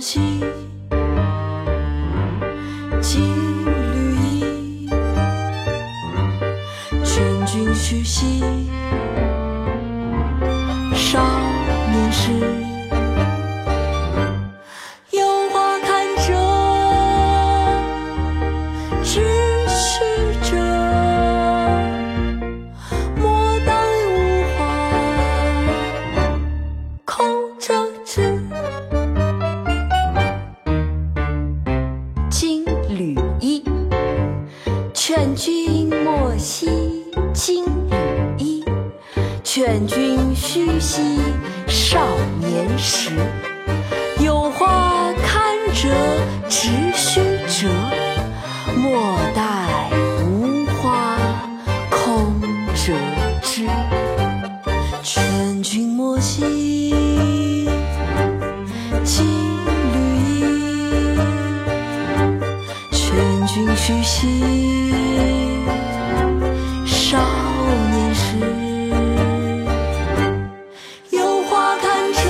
息，金缕衣，劝君须惜。劝君莫惜金缕衣，劝君须惜少年时。有花堪折直须折，莫待无花空折枝。劝君莫惜金君须醒，少年时有花堪折。